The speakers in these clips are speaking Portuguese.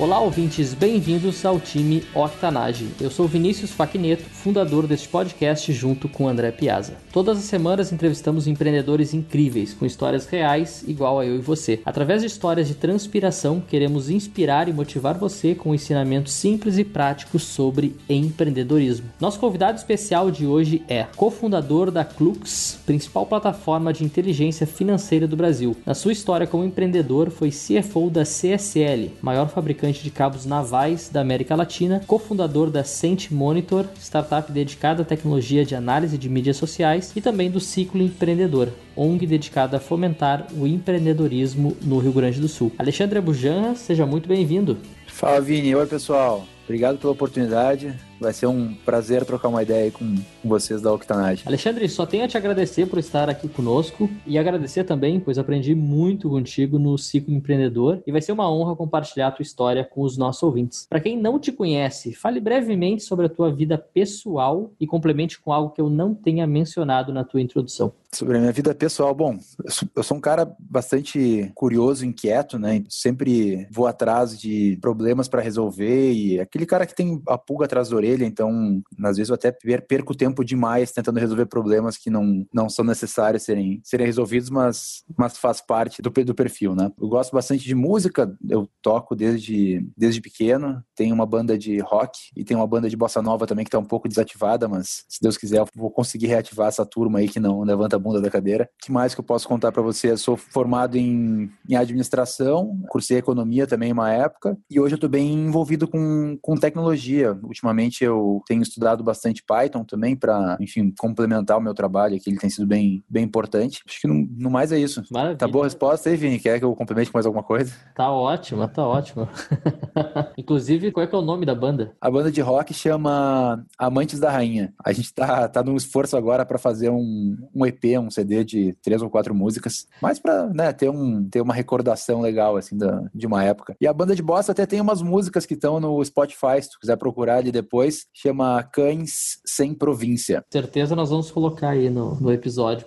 Olá, ouvintes, bem-vindos ao time Octanage. Eu sou Vinícius Faquineto, fundador deste podcast junto com André Piazza. Todas as semanas entrevistamos empreendedores incríveis, com histórias reais, igual a eu e você. Através de histórias de transpiração, queremos inspirar e motivar você com ensinamentos simples e práticos sobre empreendedorismo. Nosso convidado especial de hoje é cofundador da Clux, principal plataforma de inteligência financeira do Brasil. Na sua história como empreendedor, foi CFO da CSL, maior fabricante fabricante de cabos navais da América Latina, cofundador da Sent Monitor, startup dedicada à tecnologia de análise de mídias sociais, e também do Ciclo Empreendedor, ONG dedicada a fomentar o empreendedorismo no Rio Grande do Sul. Alexandre Bujanra, seja muito bem-vindo. Fala Vini, oi pessoal. Obrigado pela oportunidade. Vai ser um prazer trocar uma ideia com, com vocês da Octanage. Alexandre, só tenho a te agradecer por estar aqui conosco e agradecer também, pois aprendi muito contigo no Ciclo Empreendedor e vai ser uma honra compartilhar a tua história com os nossos ouvintes. Para quem não te conhece, fale brevemente sobre a tua vida pessoal e complemente com algo que eu não tenha mencionado na tua introdução. Sobre a minha vida pessoal, bom, eu sou, eu sou um cara bastante curioso, inquieto, né? Sempre vou atrás de problemas para resolver e aquele cara que tem a pulga atrás da orelha, então, às vezes eu até perco tempo demais tentando resolver problemas que não, não são necessários serem, serem resolvidos, mas, mas faz parte do, do perfil, né? Eu gosto bastante de música, eu toco desde, desde pequeno, tenho uma banda de rock e tenho uma banda de bossa nova também que está um pouco desativada, mas se Deus quiser eu vou conseguir reativar essa turma aí que não levanta a bunda da cadeira. O que mais que eu posso contar para você? Eu sou formado em, em administração, cursei economia também uma época, e hoje eu estou bem envolvido com, com tecnologia. Ultimamente eu tenho estudado bastante Python também para, enfim, complementar o meu trabalho aqui, ele tem sido bem, bem importante. Acho que no, no mais é isso. Maravilha. Tá boa a resposta aí, Vini? Quer que eu complemente com mais alguma coisa? Tá ótima, tá ótima. Inclusive, qual é que é o nome da banda? A banda de rock chama Amantes da Rainha. A gente tá, tá num esforço agora para fazer um, um EP um CD de três ou quatro músicas, mais pra né, ter, um, ter uma recordação legal, assim, da, de uma época. E a banda de bossa até tem umas músicas que estão no Spotify, se tu quiser procurar ali depois, chama Cães Sem Província. Certeza nós vamos colocar aí no, no episódio.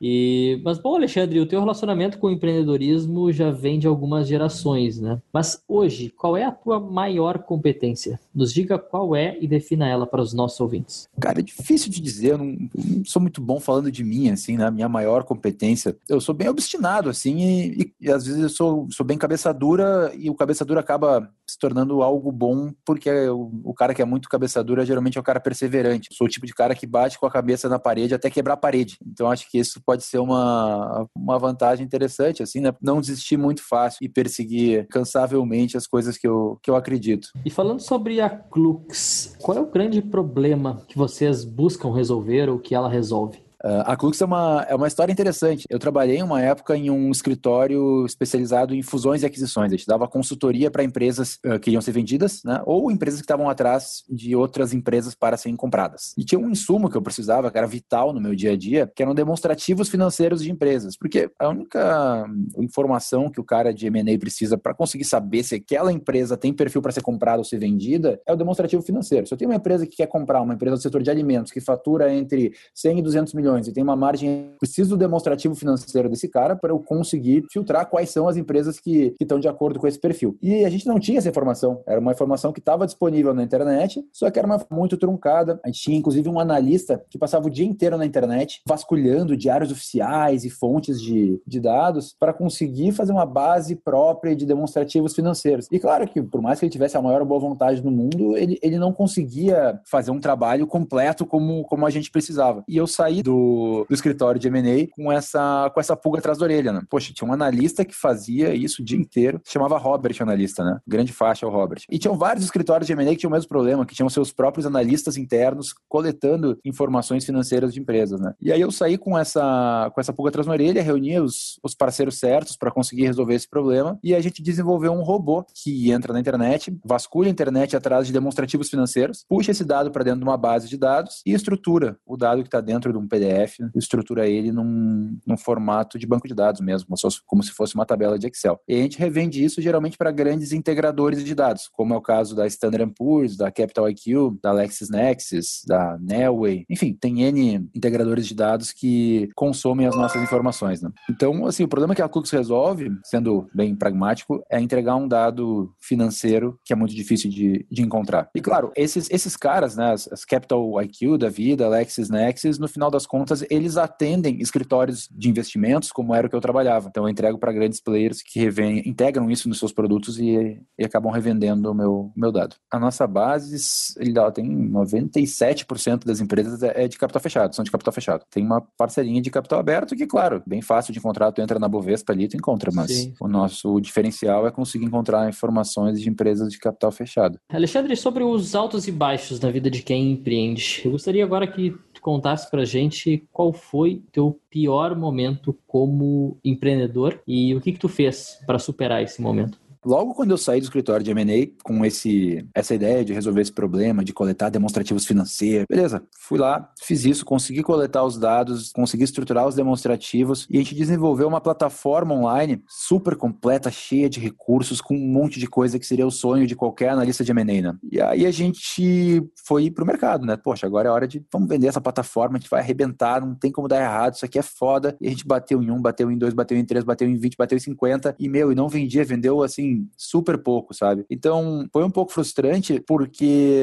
E, mas, bom, Alexandre, o teu relacionamento com o empreendedorismo já vem de algumas gerações, né? Mas hoje, qual é a tua maior competência? Nos diga qual é e defina ela para os nossos ouvintes. Cara, é difícil de dizer, eu não, não sou muito bom falando de mim, assim, né? Minha maior competência. Eu sou bem obstinado, assim, e, e, e às vezes eu sou, sou bem cabeça dura e o cabeça dura acaba se tornando algo bom porque o, o cara que é muito cabeça dura geralmente é o cara perseverante. Eu sou o tipo de cara que bate com a cabeça na parede até quebrar a parede parede. Então acho que isso pode ser uma, uma vantagem interessante, assim, né? Não desistir muito fácil e perseguir cansavelmente as coisas que eu, que eu acredito. E falando sobre a Clux, qual é o grande problema que vocês buscam resolver ou que ela resolve? Uh, a Clux é uma, é uma história interessante. Eu trabalhei uma época em um escritório especializado em fusões e aquisições. A gente dava consultoria para empresas uh, que iam ser vendidas, né? ou empresas que estavam atrás de outras empresas para serem compradas. E tinha um insumo que eu precisava, que era vital no meu dia a dia, que eram demonstrativos financeiros de empresas. Porque a única informação que o cara de M&A precisa para conseguir saber se aquela empresa tem perfil para ser comprada ou ser vendida é o demonstrativo financeiro. Se eu tenho uma empresa que quer comprar, uma empresa do setor de alimentos, que fatura entre 100 e 200 milhões milhões e tem uma margem, preciso do demonstrativo financeiro desse cara para eu conseguir filtrar quais são as empresas que, estão de acordo com esse perfil. E a gente não tinha essa informação, era uma informação que estava disponível na internet, só que era uma muito truncada. A gente tinha inclusive um analista que passava o dia inteiro na internet vasculhando diários oficiais e fontes de, de dados para conseguir fazer uma base própria de demonstrativos financeiros. E claro que, por mais que ele tivesse a maior boa vontade do mundo, ele, ele não conseguia fazer um trabalho completo como, como a gente precisava. E eu saí do do, escritório de M&A com essa, com essa pulga atrás da orelha, né? Poxa, tinha um analista que fazia isso o dia inteiro, chamava Robert analista, né? Grande faixa o Robert. E tinham vários escritórios de M&A que tinham o mesmo problema, que tinham seus próprios analistas internos coletando informações financeiras de empresas, né? E aí eu saí com essa, com essa pulga atrás da orelha, reunia os, os parceiros certos para conseguir resolver esse problema e a gente desenvolveu um robô que entra na internet, vasculha a internet atrás de demonstrativos financeiros, puxa esse dado para dentro de uma base de dados e estrutura o dado que está dentro de um PDF Estrutura ele num, num formato de banco de dados mesmo, como se fosse uma tabela de Excel. E a gente revende isso geralmente para grandes integradores de dados, como é o caso da Standard Poor's, da Capital IQ, da LexisNexis, da Nelway, enfim, tem N integradores de dados que consomem as nossas informações. Né? Então, assim, o problema que a Cooks resolve, sendo bem pragmático, é entregar um dado financeiro que é muito difícil de, de encontrar. E claro, esses, esses caras, né, as, as Capital IQ da vida, LexisNexis, no final das contas, eles atendem escritórios de investimentos, como era o que eu trabalhava. Então, eu entrego para grandes players que revém, integram isso nos seus produtos e, e acabam revendendo o meu, meu dado. A nossa base, ele tem 97% das empresas é, é de capital fechado, são de capital fechado. Tem uma parceirinha de capital aberto que, claro, bem fácil de encontrar, tu entra na Bovespa ali, tu encontra, mas Sim. o nosso diferencial é conseguir encontrar informações de empresas de capital fechado. Alexandre, sobre os altos e baixos da vida de quem empreende, eu gostaria agora que contasse pra gente qual foi teu pior momento como empreendedor e o que que tu fez para superar esse momento. Logo quando eu saí do escritório de M&A com esse, essa ideia de resolver esse problema, de coletar demonstrativos financeiros, beleza, fui lá, fiz isso, consegui coletar os dados, consegui estruturar os demonstrativos e a gente desenvolveu uma plataforma online super completa, cheia de recursos, com um monte de coisa que seria o sonho de qualquer analista de M&A, né? E aí a gente foi pro mercado, né? Poxa, agora é hora de, vamos vender essa plataforma, a gente vai arrebentar, não tem como dar errado, isso aqui é foda. E a gente bateu em um, bateu em dois, bateu em três, bateu em vinte, bateu em cinquenta e, meu, e não vendia, vendeu assim super pouco, sabe? Então, foi um pouco frustrante porque,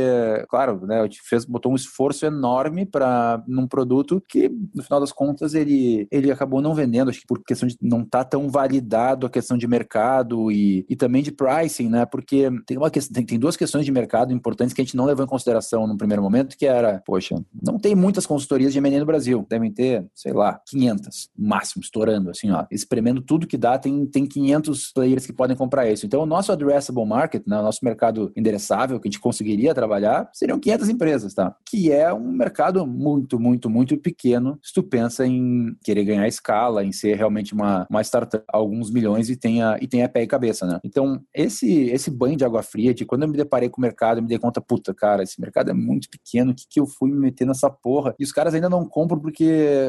claro, né, a fez, botou um esforço enorme para num produto que, no final das contas, ele, ele acabou não vendendo, acho que por questão de não estar tá tão validado a questão de mercado e, e também de pricing, né? Porque tem, uma, tem, tem duas questões de mercado importantes que a gente não levou em consideração no primeiro momento, que era, poxa, não tem muitas consultorias de M&A no Brasil. Devem ter, sei lá, 500, máximo, estourando, assim, ó. Espremendo tudo que dá, tem, tem 500 players que podem comprar Então, o nosso addressable market, né, o nosso mercado endereçável que a gente conseguiria trabalhar, seriam 500 empresas, tá? Que é um mercado muito, muito, muito pequeno se tu pensa em querer ganhar escala, em ser realmente uma, uma startup, alguns milhões e tenha, e tenha pé e cabeça, né? Então, esse, esse banho de água fria, de quando eu me deparei com o mercado, eu me dei conta, puta, cara, esse mercado é muito pequeno, o que, que eu fui me meter nessa porra? E os caras ainda não compram porque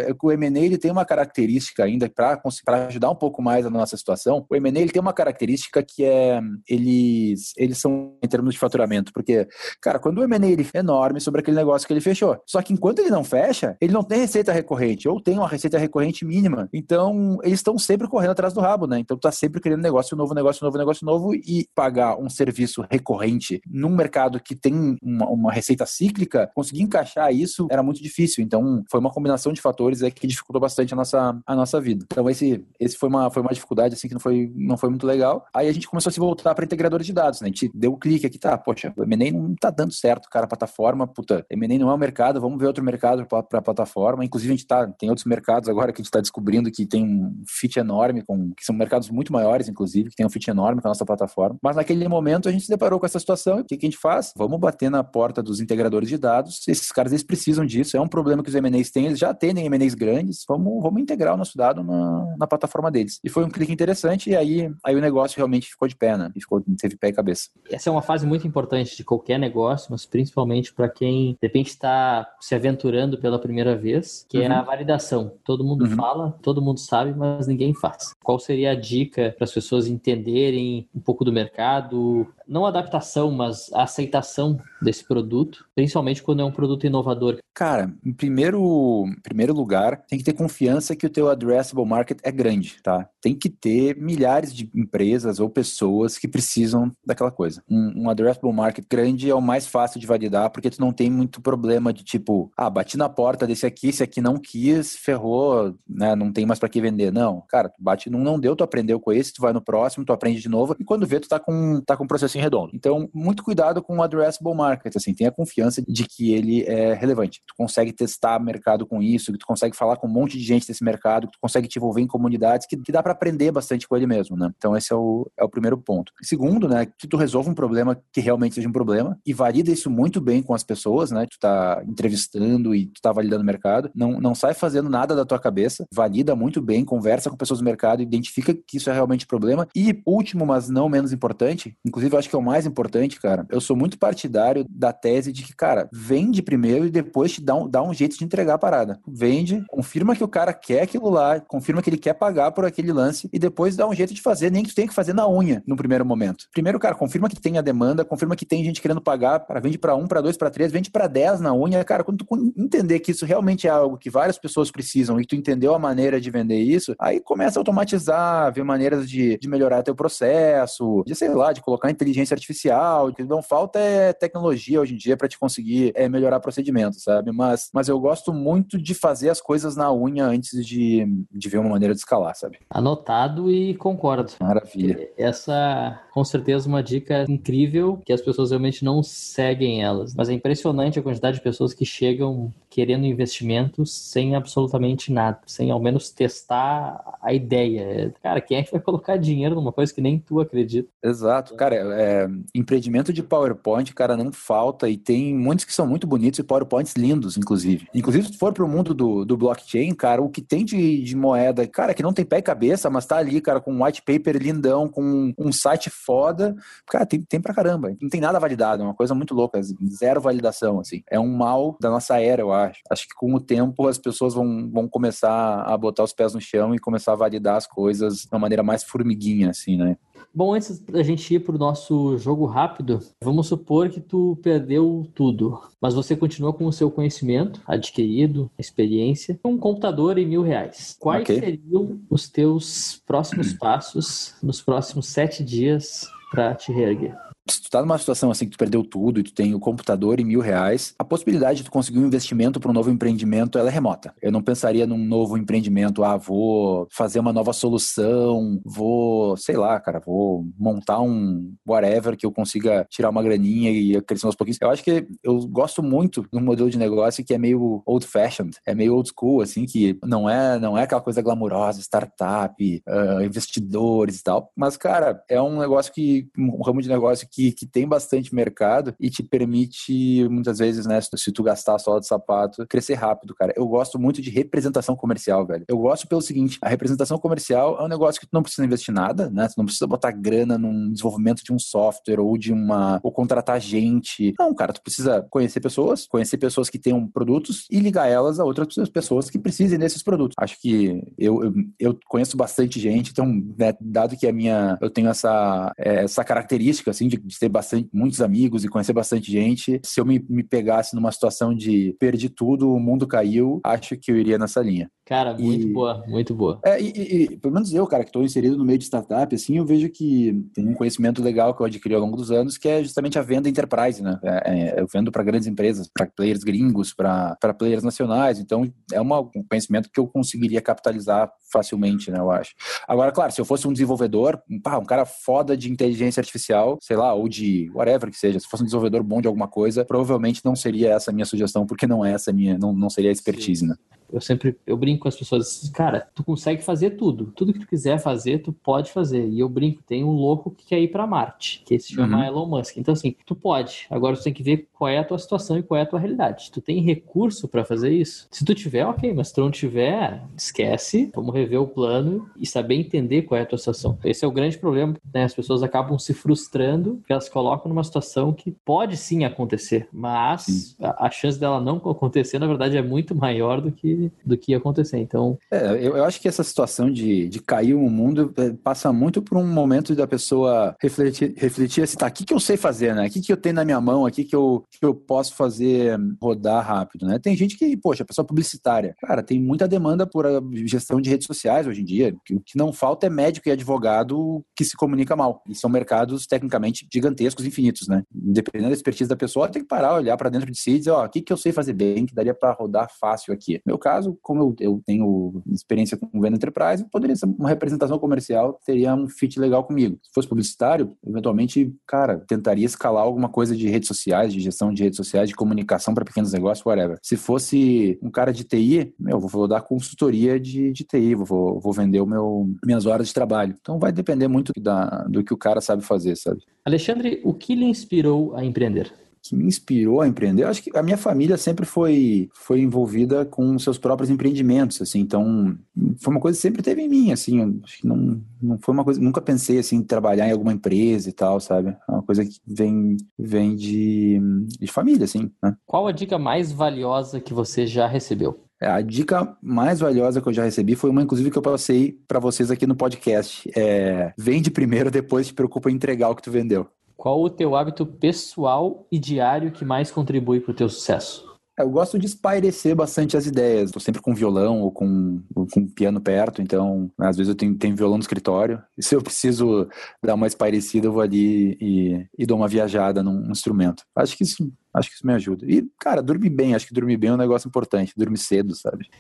é o M&A ele tem uma característica ainda para ajudar um pouco mais a nossa situação. O M&A ele tem uma característica que é eles eles são em termos de faturamento, porque cara, quando o M&A ele é enorme sobre aquele negócio que ele fechou. Só que enquanto ele não fecha, ele não tem receita recorrente ou tem uma receita recorrente mínima. Então, eles estão sempre correndo atrás do rabo, né? Então, tá sempre criando negócio novo, negócio novo, negócio novo e pagar um serviço recorrente num mercado que tem uma, uma receita cíclica, conseguir encaixar isso era muito difícil. Então, foi uma combinação de fatores é, que dificultou bastante a nossa, a nossa vida. Então, esse, esse foi, uma, foi uma dificuldade assim que não foi, não foi muito legal. Aí a gente começou a se voltar para integradores de dados, né? A gente deu o um clique aqui, tá, poxa, o M&A não tá dando certo, cara, a plataforma, puta, M&A não é um mercado, vamos ver outro mercado para a plataforma. Inclusive, a gente tá, tem outros mercados agora que a gente está descobrindo que tem um fit enorme, com, que são mercados muito maiores, inclusive, que tem um fit enorme com a nossa plataforma. Mas naquele momento a gente se deparou com essa situação e o que, que a gente faz? Vamos bater na porta dos integradores de dados. Esses caras, eles precisam disso. É um problema que os M&As têm, eles já atendem M&As grandes. Vamos, vamos integrar o nosso dado na, na plataforma deles. E foi um clique interessante e aí, aí o negócio realmente ficou de pé, né? E ficou, teve pé e cabeça. Essa é uma fase muito importante de qualquer negócio, mas principalmente para quem de repente está se aventurando pela primeira vez, que uhum. é a validação. Todo mundo uhum. fala, todo mundo sabe, mas ninguém faz. Qual seria a dica para as pessoas entenderem um pouco do mercado, não adaptação, mas a aceitação desse produto, principalmente quando é um produto inovador? Cara, em primeiro, em primeiro lugar, tem que ter confiança que o teu addressable market é grande, tá? Tem que ter milhares de empresas ou pessoas que precisam daquela coisa. Um, um addressable market grande é o mais fácil de validar porque tu não tem muito problema de tipo, ah, bati na porta desse aqui, esse aqui não quis, ferrou, né? Não tem mais para que vender. Não, cara, tu bate num, não deu, tu aprendeu com esse, tu vai no próximo, tu aprende de novo e quando vê, tu tá com, tá com um processo em redondo. Então, muito cuidado com o addressable market, assim, tenha confiança de que ele é relevante. Tu consegue testar mercado com isso, que tu consegue falar com um monte de gente desse mercado, que tu consegue te envolver em comunidades, que, que dá para aprender bastante com ele mesmo, né? Então, esse é o, é o primeiro ponto. Segundo, né, que tu resolva um problema que realmente seja um problema e valida isso muito bem com as pessoas, né? Tu tá entrevistando e tu tá validando o mercado. Não, não sai fazendo nada da tua cabeça, valida muito bem, conversa com pessoas do mercado, identifica que isso é realmente problema. E último, mas não menos importante, inclusive eu acho que é o mais importante, cara, eu sou muito partidário da tese de que, cara, vende primeiro e depois te dá um, dá um jeito de entregar a parada. Vende, confirma que o cara quer aquilo lá, confirma que ele quer pagar por aquele lance e depois dá um jeito de fazer, nem que tu tenha que fazer na unha no primeiro momento. Primeiro, cara, confirma que tem a demanda, confirma que tem gente querendo pagar, para vende para um, para dois, para três, vende para dez na unha. Cara, quando tu entender que isso realmente é algo que várias pessoas precisam e tu entendeu a maneira de vender isso, aí começa a automatizar, ver maneiras de, de melhorar teu processo, de sei lá, de colocar inteligência artificial. O que não falta é tecnologia hoje em dia para te conseguir é, melhorar procedimentos, sabe? Mas, mas eu gosto muito de fazer as coisas na unha antes de, de ver uma maneira de escalar, sabe? Anotado e concordo. Maravilha. Essa, com certeza, uma dica incrível que as pessoas realmente não seguem elas. Mas é impressionante a quantidade de pessoas que chegam querendo investimentos sem absolutamente nada, sem ao menos testar a ideia. Cara, quem é que vai colocar dinheiro numa coisa que nem tu acredita? Exato. Cara, é, empreendimento de PowerPoint, cara, não falta e tem muitos que são muito bonitos e PowerPoints lindos, inclusive. Inclusive, se for pro mundo do, do blockchain, cara, o que tem de, de moeda, cara, que não tem pé e cabeça, mas tá ali, cara, com um white paper lindão, com um site foda, cara, tem, tem pra caramba. Não tem nada validado, é uma coisa muito louca, zero validação, assim. É um mal da nossa era, eu acho. Acho que com o tempo as pessoas vão, vão começar a botar os pés no chão e começar a validar as coisas de uma maneira mais formiguinha, assim, né? Bom, antes da gente ir pro nosso jogo rápido, vamos supor que tu perdeu tudo, mas você continua com o seu conhecimento adquirido, experiência, um computador e mil reais. Quais okay. seriam os teus próximos passos nos próximos sete dias para te reerguer? Se tu tá numa situação assim que tu perdeu tudo e tu tem o computador e mil reais, a possibilidade de tu conseguir um investimento para um novo empreendimento ela é remota. Eu não pensaria num novo empreendimento, ah, vou fazer uma nova solução, vou, sei lá, cara, vou montar um whatever que eu consiga tirar uma graninha e crescer aos pouquinhos. Eu acho que eu gosto muito de um modelo de negócio que é meio old fashioned, é meio old school, assim, que não é, não é aquela coisa glamurosa, startup, uh, investidores e tal, mas, cara, é um negócio que, um ramo de negócio que que, que tem bastante mercado e te permite, muitas vezes, né, se tu gastar sola de sapato, crescer rápido, cara. Eu gosto muito de representação comercial, velho. Eu gosto pelo seguinte, a representação comercial é um negócio que tu não precisa investir nada, né? Tu não precisa botar grana num desenvolvimento de um software ou de uma... ou contratar gente. Não, cara, tu precisa conhecer pessoas, conhecer pessoas que tenham produtos e ligar elas a outras pessoas que precisem desses produtos. Acho que eu, eu, eu conheço bastante gente, então, né, dado que a minha... eu tenho essa, é, essa característica, assim, de de ter bastante, muitos amigos e conhecer bastante gente. Se eu me, me pegasse numa situação de perdi tudo, o mundo caiu, acho que eu iria nessa linha. Cara, muito e, boa, muito boa. É, e, e, pelo menos eu, cara, que estou inserido no meio de startup, assim, eu vejo que tem um conhecimento legal que eu adquiri ao longo dos anos, que é justamente a venda enterprise, né? É, é, eu vendo para grandes empresas, para players gringos, para players nacionais. Então, é uma, um conhecimento que eu conseguiria capitalizar facilmente, né? Eu acho. Agora, claro, se eu fosse um desenvolvedor, pá, um cara foda de inteligência artificial, sei lá, ou de whatever que seja, se fosse um desenvolvedor bom de alguma coisa, provavelmente não seria essa a minha sugestão, porque não é essa a minha, não, não seria a expertise, Sim. né? Eu sempre, eu brinco com as pessoas, cara, tu consegue fazer tudo. Tudo que tu quiser fazer, tu pode fazer. E eu brinco, tem um louco que quer ir para Marte, que se chama uhum. Elon Musk. Então, assim, tu pode. Agora tu tem que ver qual é a tua situação e qual é a tua realidade. Tu tem recurso para fazer isso? Se tu tiver, ok, mas se tu não tiver, esquece. Vamos rever o plano e saber entender qual é a tua situação. Esse é o grande problema, né? As pessoas acabam se frustrando porque elas colocam numa situação que pode sim acontecer, mas a, a chance dela não acontecer, na verdade, é muito maior do que do que ia acontecer. Então. É, eu, eu, acho que essa situação de, de cair o mundo é, passa muito por um momento da pessoa refletir, refletir assim, tá, o que, que eu sei fazer, né? O que, que eu tenho na minha mão aqui que eu, que eu posso fazer rodar rápido, né? Tem gente que, poxa, pessoa publicitária. Cara, tem muita demanda por gestão de redes sociais hoje em dia. O que não falta é médico e advogado que se comunica mal. E são mercados tecnicamente gigantescos, infinitos, né? Dependendo da expertise da pessoa, tem que parar, olhar para dentro de si e dizer, ó, o que, que eu sei fazer bem, que daria para rodar fácil aqui. Meu caso, como eu, eu tenho experiência com venda enterprise, poderia ser uma representação comercial, teria um fit legal comigo. Se fosse publicitário, eventualmente, cara, tentaria escalar alguma coisa de redes sociais, de gestão de redes sociais, de comunicação para pequenos negócios, whatever. Se fosse um cara de TI, meu, vou dar consultoria de, de TI, vou, vou vender o meu, minhas horas de trabalho. Então vai depender muito da, do que o cara sabe fazer, sabe? Alexandre, o que lhe inspirou a empreender? Que me inspirou a empreender, eu acho que a minha família sempre foi, foi envolvida com seus próprios empreendimentos, assim, então foi uma coisa que sempre teve em mim, assim, acho que não, não foi uma coisa, nunca pensei, assim, em trabalhar em alguma empresa e tal, sabe? É uma coisa que vem, vem de, de família, assim, né? Qual a dica mais valiosa que você já recebeu? É, a dica mais valiosa que eu já recebi foi uma, inclusive, que eu passei para vocês aqui no podcast. É, vende primeiro, depois te preocupa em entregar o que tu vendeu. Qual o teu hábito pessoal e diário que mais contribui para o teu sucesso? Eu gosto de espairecer bastante as ideias. Estou sempre com violão ou com, com piano perto, então às vezes eu tenho, tenho violão no escritório. E se eu preciso dar uma espairecida, eu vou ali e, e dou uma viajada num instrumento. Acho que isso acho que isso me ajuda. E, cara, dormir bem, acho que dormir bem é um negócio importante, dormir cedo, sabe?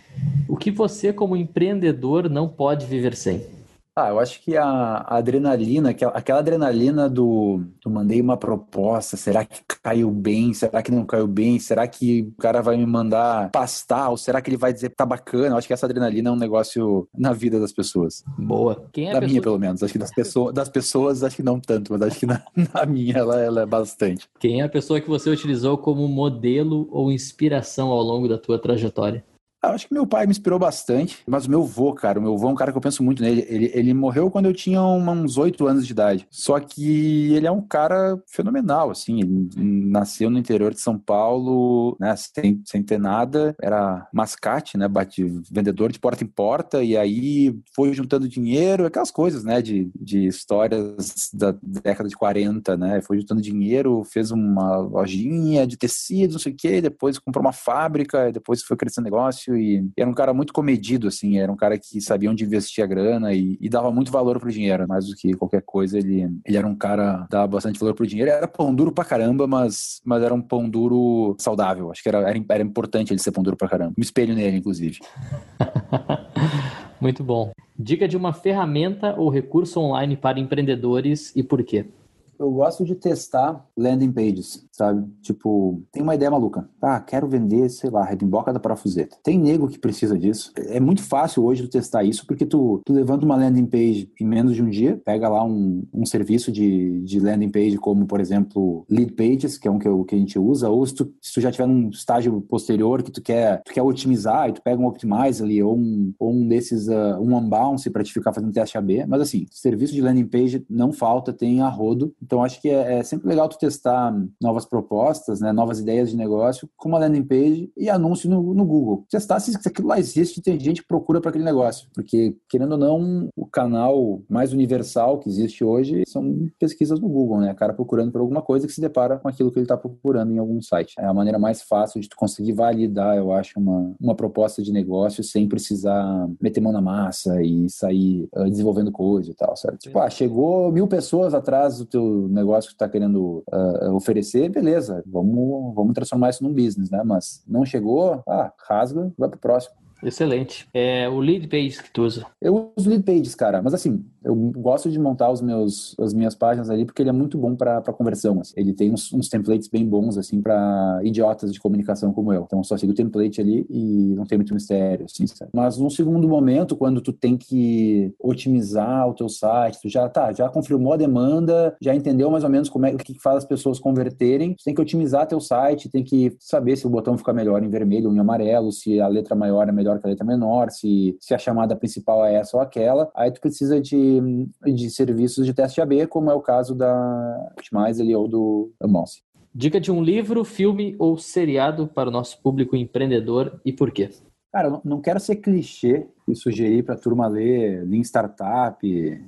O que você, como empreendedor, não pode viver sem? Ah, eu acho que a, a adrenalina, aquela, aquela, adrenalina do, do mandei uma proposta, será que caiu bem? Será que não caiu bem? Será que o cara vai me mandar pastar? Ou será que ele vai dizer que tá bacana? Eu acho que essa adrenalina é um negócio na vida das pessoas. Boa. Quem é da minha, pelo menos. Acho que das, pessoas, das pessoas, acho que não tanto, mas acho que na, na minha ela, ela é bastante. Quem é a pessoa que você utilizou como modelo ou inspiração ao longo da tua trajetória? Ah, acho que meu pai me inspirou bastante, mas o meu avô, cara, o meu avô é um cara que eu penso muito nele. Ele, ele morreu quando eu tinha uns oito anos de idade. Só que ele é um cara fenomenal, assim. Ele nasceu no interior de São Paulo, né, sem, sem ter nada. Era mascate, né, bate, vendedor de porta em porta. E aí foi juntando dinheiro, aquelas coisas, né, de, de histórias da década de 40, né. Foi juntando dinheiro, fez uma lojinha de tecido, não sei o quê. Depois comprou uma fábrica, depois foi crescendo negócio negócio e, era um cara muito comedido, assim, era um cara que sabia onde investir a grana e, e dava muito valor pro dinheiro, mais do que qualquer coisa, ele, ele era um cara que dava bastante valor pro dinheiro, era pão duro pra caramba, mas, mas era um pão duro saudável, acho que era, era, era importante ele ser pão duro pra caramba, me espelho nele, inclusive. muito bom. Dica de uma ferramenta ou recurso online para empreendedores e por quê? eu gosto de testar landing pages, sabe? Tipo, tem uma ideia maluca. Ah, quero vender, sei lá, redimboca da parafuseta. Tem nego que precisa disso. É muito fácil hoje tu testar isso, porque tu, tu levanta uma landing page em menos de um dia, pega lá um, um serviço de, de landing page, como, por exemplo, Lead Pages, que é um que, eu, que a gente usa, ou se tu, se tu já tiver num estágio posterior que tu quer, tu quer otimizar, e tu pega um Optimize ali, ou um, ou um desses, uh, um Unbounce para te ficar fazendo teste AB. Mas assim, serviço de landing page não falta, tem a rodo. Então, acho que é, é, sempre legal tu testar novas propostas, né, novas ideias de negócio com uma landing page e anúncio no, no Google. Testar se aquilo lá existe tem gente que procura para aquele negócio. Porque, querendo ou não, o canal mais universal que existe hoje são pesquisas no Google, né? O cara procurando por alguma coisa que se depara com aquilo que ele está procurando em algum site. É a maneira mais fácil de tu conseguir validar, eu acho, uma, uma proposta de negócio sem precisar meter mão na massa e sair uh, desenvolvendo coisa e tal, certo? Tipo, ah, chegou mil pessoas atrás do teu negócio que está querendo uh, oferecer, beleza, vamos, vamos transformar isso num business, né? Mas não chegou, ah, rasga, vai pro próximo. Excelente. É o lead page que tu usa? Eu uso lead pages, cara, mas assim, eu gosto de montar os meus, as minhas páginas ali porque ele é muito bom para conversão. Assim. Ele tem uns, uns, templates bem bons, assim, para idiotas de comunicação como eu. Então, eu só sigo o template ali e não tem muito mistério, assim, sabe? Mas num segundo momento, quando tu tem que otimizar o teu site, tu já, tá, já confirmou a demanda, já entendeu mais ou menos como é, que faz as pessoas converterem, tu tem que otimizar teu site, tem que saber se o botão fica melhor em vermelho ou em amarelo, se a letra maior é melhor que a letra menor, se, se a chamada principal é essa ou aquela. Aí tu precisa de, de serviços de teste AB, como é o caso da Optimize ali, ou do Monse. Dica de um livro, filme ou seriado para o nosso público empreendedor e por quê? Cara, não quero ser clichê e sugerir para a turma ler Lean Startup,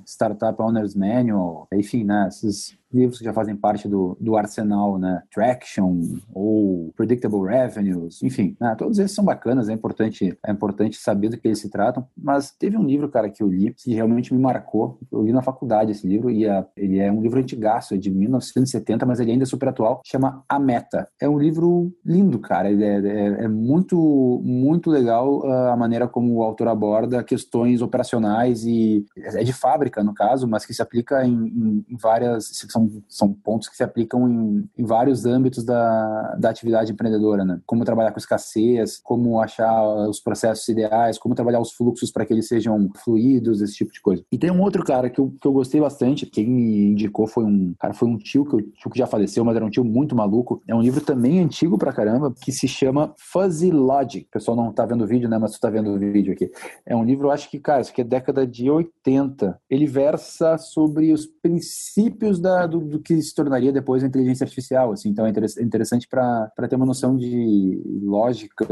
Startup Owner's Manual, enfim, né, esses livros que já fazem parte do, do arsenal, né? Traction ou Predictable Revenues, enfim, né? todos esses são bacanas, é importante, é importante saber do que eles se tratam, mas teve um livro, cara, que eu li, que realmente me marcou, eu li na faculdade esse livro, e a, ele é um livro antigaço, é de 1970, mas ele ainda é super atual, chama A Meta. É um livro lindo, cara, ele é, é, é muito, muito legal uh, a maneira como o autor aborda questões operacionais e é de fábrica, no caso, mas que se aplica em, em várias, são, são pontos que se aplicam em, em vários âmbitos da, da atividade empreendedora, né? Como trabalhar com escassez, como achar os processos ideais, como trabalhar os fluxos para que eles sejam fluidos, esse tipo de coisa. E tem um outro cara que eu, que eu gostei bastante, quem me indicou foi um cara, foi um tio que, eu, tio que já faleceu, mas era um tio muito maluco. É um livro também antigo pra caramba, que se chama Fuzzy Logic. O pessoal não tá vendo o vídeo, né? Mas tu tá vendo o vídeo aqui. É um livro, acho que, cara, isso aqui é década de 80. Ele versa sobre os princípios da, do, do que se tornaria depois a inteligência artificial, assim. Então é interessante para ter uma noção de lógica,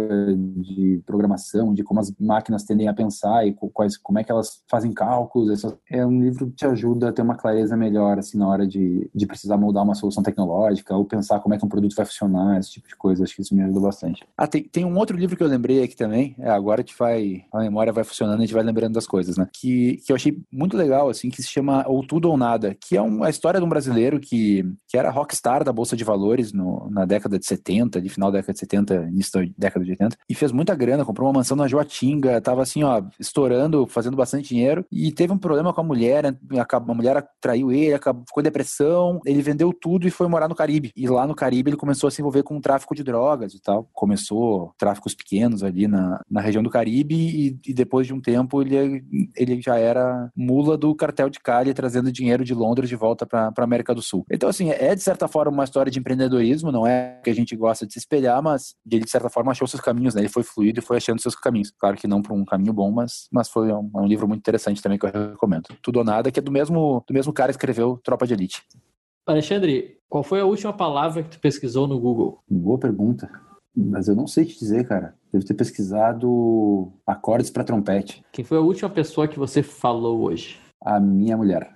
de programação, de como as máquinas tendem a pensar e quais, como é que elas fazem cálculos. É um livro que te ajuda a ter uma clareza melhor, assim, na hora de, de precisar moldar uma solução tecnológica ou pensar como é que um produto vai funcionar, esse tipo de coisa. Acho que isso me ajuda bastante. Ah, tem, tem um outro livro que eu lembrei aqui também. É, agora a gente vai, a memória vai funcionando, a gente vai lembrando das coisas, né? Que, que eu achei muito legal, assim, que se chama Ou Tudo ou Nada, que é uma história de um brasileiro que, que era rockstar da Bolsa de Valores no, na década de 70, de final da década de 70, início da década de 80, e fez muita grana, comprou uma mansão na Joatinga, tava assim, ó, estourando, fazendo bastante dinheiro, e teve um problema com a mulher, a mulher traiu ele, ficou em depressão, ele vendeu tudo e foi morar no Caribe. E lá no Caribe ele começou a se envolver com tráfico de drogas e tal. Começou tráficos pequenos ali na, na região do Caribe e, e depois de um tempo ele, ele já era mula do cartel de Cali trazendo dinheiro de Londres de volta para América do Sul. Então, assim, é de certa forma uma história de empreendedorismo, não é que a gente gosta de se espelhar, mas ele de certa forma achou seus caminhos, né? Ele foi fluido e foi achando seus caminhos. Claro que não para um caminho bom, mas, mas foi um, um livro muito interessante também que eu recomendo. Tudo ou Nada, que é do mesmo, do mesmo cara que escreveu Tropa de Elite. Alexandre, qual foi a última palavra que tu pesquisou no Google? Boa pergunta. Mas eu não sei te dizer, cara. Devo ter pesquisado acordes para trompete. Quem foi a última pessoa que você falou hoje? A minha mulher.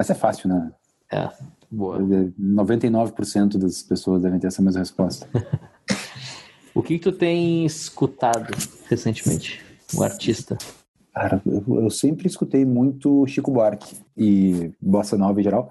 Essa é fácil, né? É, boa. 99% das pessoas devem ter essa mesma resposta. o que, que tu tem escutado recentemente? Um artista? Cara, eu, eu, sempre escutei muito Chico Buarque e Bossa Nova em geral,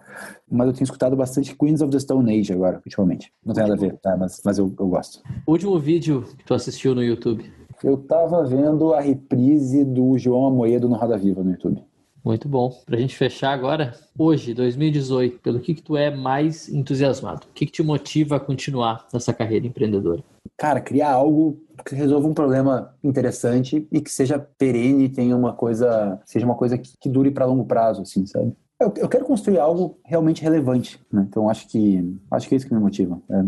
mas eu tenho escutado bastante Queens of the Stone Age agora, ultimamente. Não tem nada a ver, tá? mas, mas eu, eu gosto. O último vídeo que tu assistiu no YouTube? Eu tava vendo a reprise do João Amoedo no Roda Viva no YouTube. Muito bom. Pra gente fechar agora, hoje, 2018, pelo que, que tu é mais entusiasmado? O que, que te motiva a continuar nessa carreira empreendedora? Cara, criar algo que resolva um problema interessante e que seja perene, tenha uma coisa, seja uma coisa que, que dure para longo prazo, assim, sabe? Eu, eu, quero construir algo realmente relevante, né? Então acho que acho que é isso que me motiva. É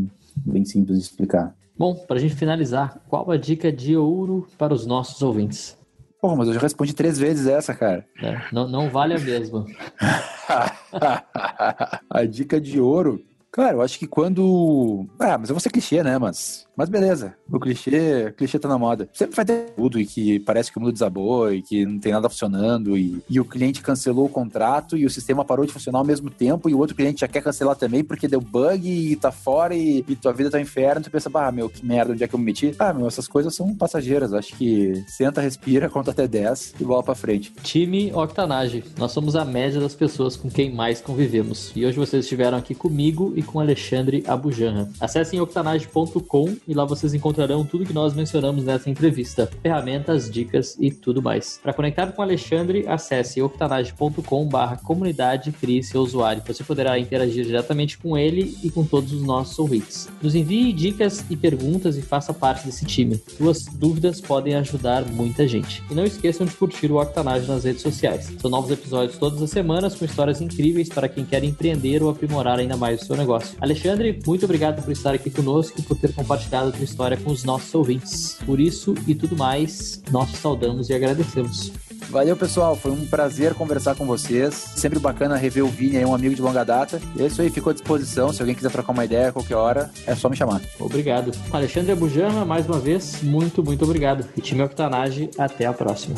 bem simples de explicar. Bom, para a gente finalizar, qual a dica de ouro para os nossos ouvintes? Porra, mas eu já respondi três vezes essa, cara. É, não, não vale a mesma. a dica de ouro. Cara, eu acho que quando. Ah, mas eu vou ser clichê, né? Mas mas beleza, o clichê, o clichê tá na moda. Sempre vai ter tudo e que parece que o mundo desabou e que não tem nada funcionando e, e o cliente cancelou o contrato e o sistema parou de funcionar ao mesmo tempo e o outro cliente já quer cancelar também porque deu bug e tá fora e, e tua vida tá um inferno. Tu pensa, ah, meu, que merda, onde é que eu me meti? Ah, meu, essas coisas são passageiras. Acho que senta, respira, conta até 10 e bola pra frente. Time Octanage. Nós somos a média das pessoas com quem mais convivemos. E hoje vocês estiveram aqui comigo e com Alexandre Abujanra. Acessem octanage.com e lá vocês encontrarão tudo que nós mencionamos nessa entrevista: ferramentas, dicas e tudo mais. Para conectar com o Alexandre, acesse octanage.com/comunidade crie seu usuário. Você poderá interagir diretamente com ele e com todos os nossos ouvintes. Nos envie dicas e perguntas e faça parte desse time. Suas dúvidas podem ajudar muita gente. E não esqueçam de curtir o Octanage nas redes sociais. São novos episódios todas as semanas com histórias incríveis para quem quer empreender ou aprimorar ainda mais o seu negócio. Alexandre, muito obrigado por estar aqui conosco e por ter compartilhado contar outra história com os nossos ouvintes. Por isso e tudo mais, nós saudamos e agradecemos. Valeu, pessoal. Foi um prazer conversar com vocês. Sempre bacana rever o Vini aí, um amigo de longa data. E é isso aí, fico à disposição. Se alguém quiser trocar uma ideia a qualquer hora, é só me chamar. Obrigado. Alexandre Abujama, mais uma vez, muito, muito obrigado. E time Octanage, até a próxima.